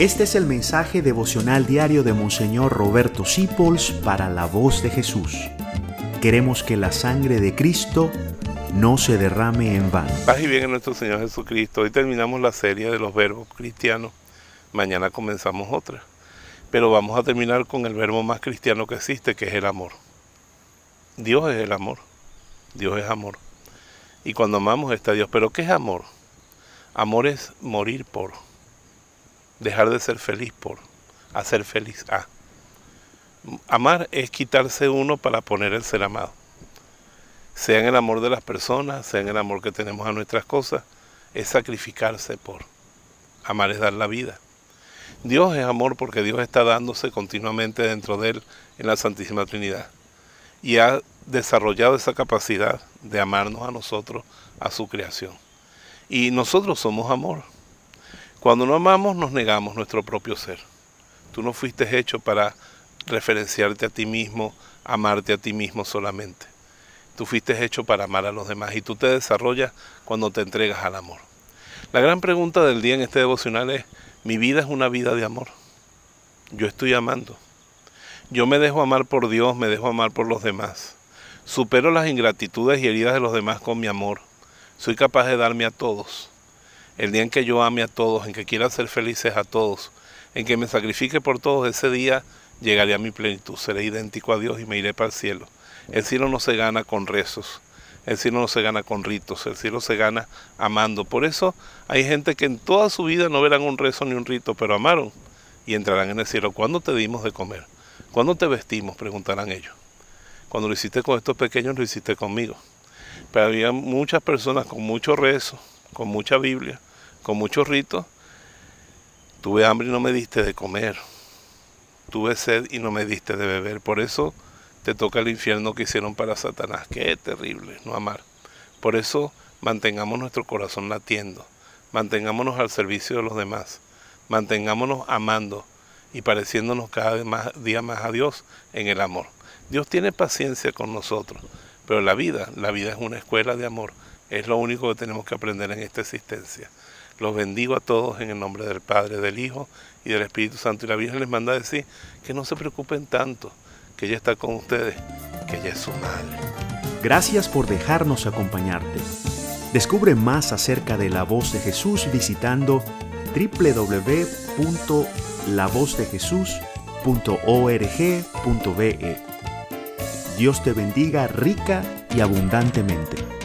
Este es el mensaje devocional diario de Monseñor Roberto Sipols para la voz de Jesús. Queremos que la sangre de Cristo no se derrame en vano. Paz y bien en nuestro Señor Jesucristo. Hoy terminamos la serie de los verbos cristianos. Mañana comenzamos otra. Pero vamos a terminar con el verbo más cristiano que existe, que es el amor. Dios es el amor. Dios es amor. Y cuando amamos está Dios. Pero ¿qué es amor? Amor es morir por dejar de ser feliz por hacer feliz a. Amar es quitarse uno para poner el ser amado. Sea en el amor de las personas, sea en el amor que tenemos a nuestras cosas, es sacrificarse por. Amar es dar la vida. Dios es amor porque Dios está dándose continuamente dentro de Él en la Santísima Trinidad. Y ha desarrollado esa capacidad de amarnos a nosotros, a su creación. Y nosotros somos amor. Cuando no amamos nos negamos nuestro propio ser. Tú no fuiste hecho para referenciarte a ti mismo, amarte a ti mismo solamente. Tú fuiste hecho para amar a los demás y tú te desarrollas cuando te entregas al amor. La gran pregunta del día en este devocional es, ¿mi vida es una vida de amor? Yo estoy amando. Yo me dejo amar por Dios, me dejo amar por los demás. Supero las ingratitudes y heridas de los demás con mi amor. Soy capaz de darme a todos el día en que yo ame a todos, en que quiera ser felices a todos, en que me sacrifique por todos, ese día llegaré a mi plenitud, seré idéntico a Dios y me iré para el cielo. El cielo no se gana con rezos, el cielo no se gana con ritos, el cielo se gana amando. Por eso hay gente que en toda su vida no verán un rezo ni un rito, pero amaron y entrarán en el cielo. ¿Cuándo te dimos de comer? ¿Cuándo te vestimos? Preguntarán ellos. Cuando lo hiciste con estos pequeños, lo hiciste conmigo. Pero había muchas personas con mucho rezo, con mucha Biblia, con muchos ritos. Tuve hambre y no me diste de comer. Tuve sed y no me diste de beber. Por eso te toca el infierno que hicieron para Satanás. Qué terrible, no amar. Por eso mantengamos nuestro corazón latiendo. Mantengámonos al servicio de los demás. Mantengámonos amando y pareciéndonos cada día más a Dios en el amor. Dios tiene paciencia con nosotros, pero la vida, la vida es una escuela de amor. Es lo único que tenemos que aprender en esta existencia. Los bendigo a todos en el nombre del Padre, del Hijo y del Espíritu Santo. Y la Virgen les manda a decir que no se preocupen tanto, que ella está con ustedes, que ella es su madre. Gracias por dejarnos acompañarte. Descubre más acerca de la voz de Jesús visitando www.lavozdejesús.org.be. Dios te bendiga rica y abundantemente.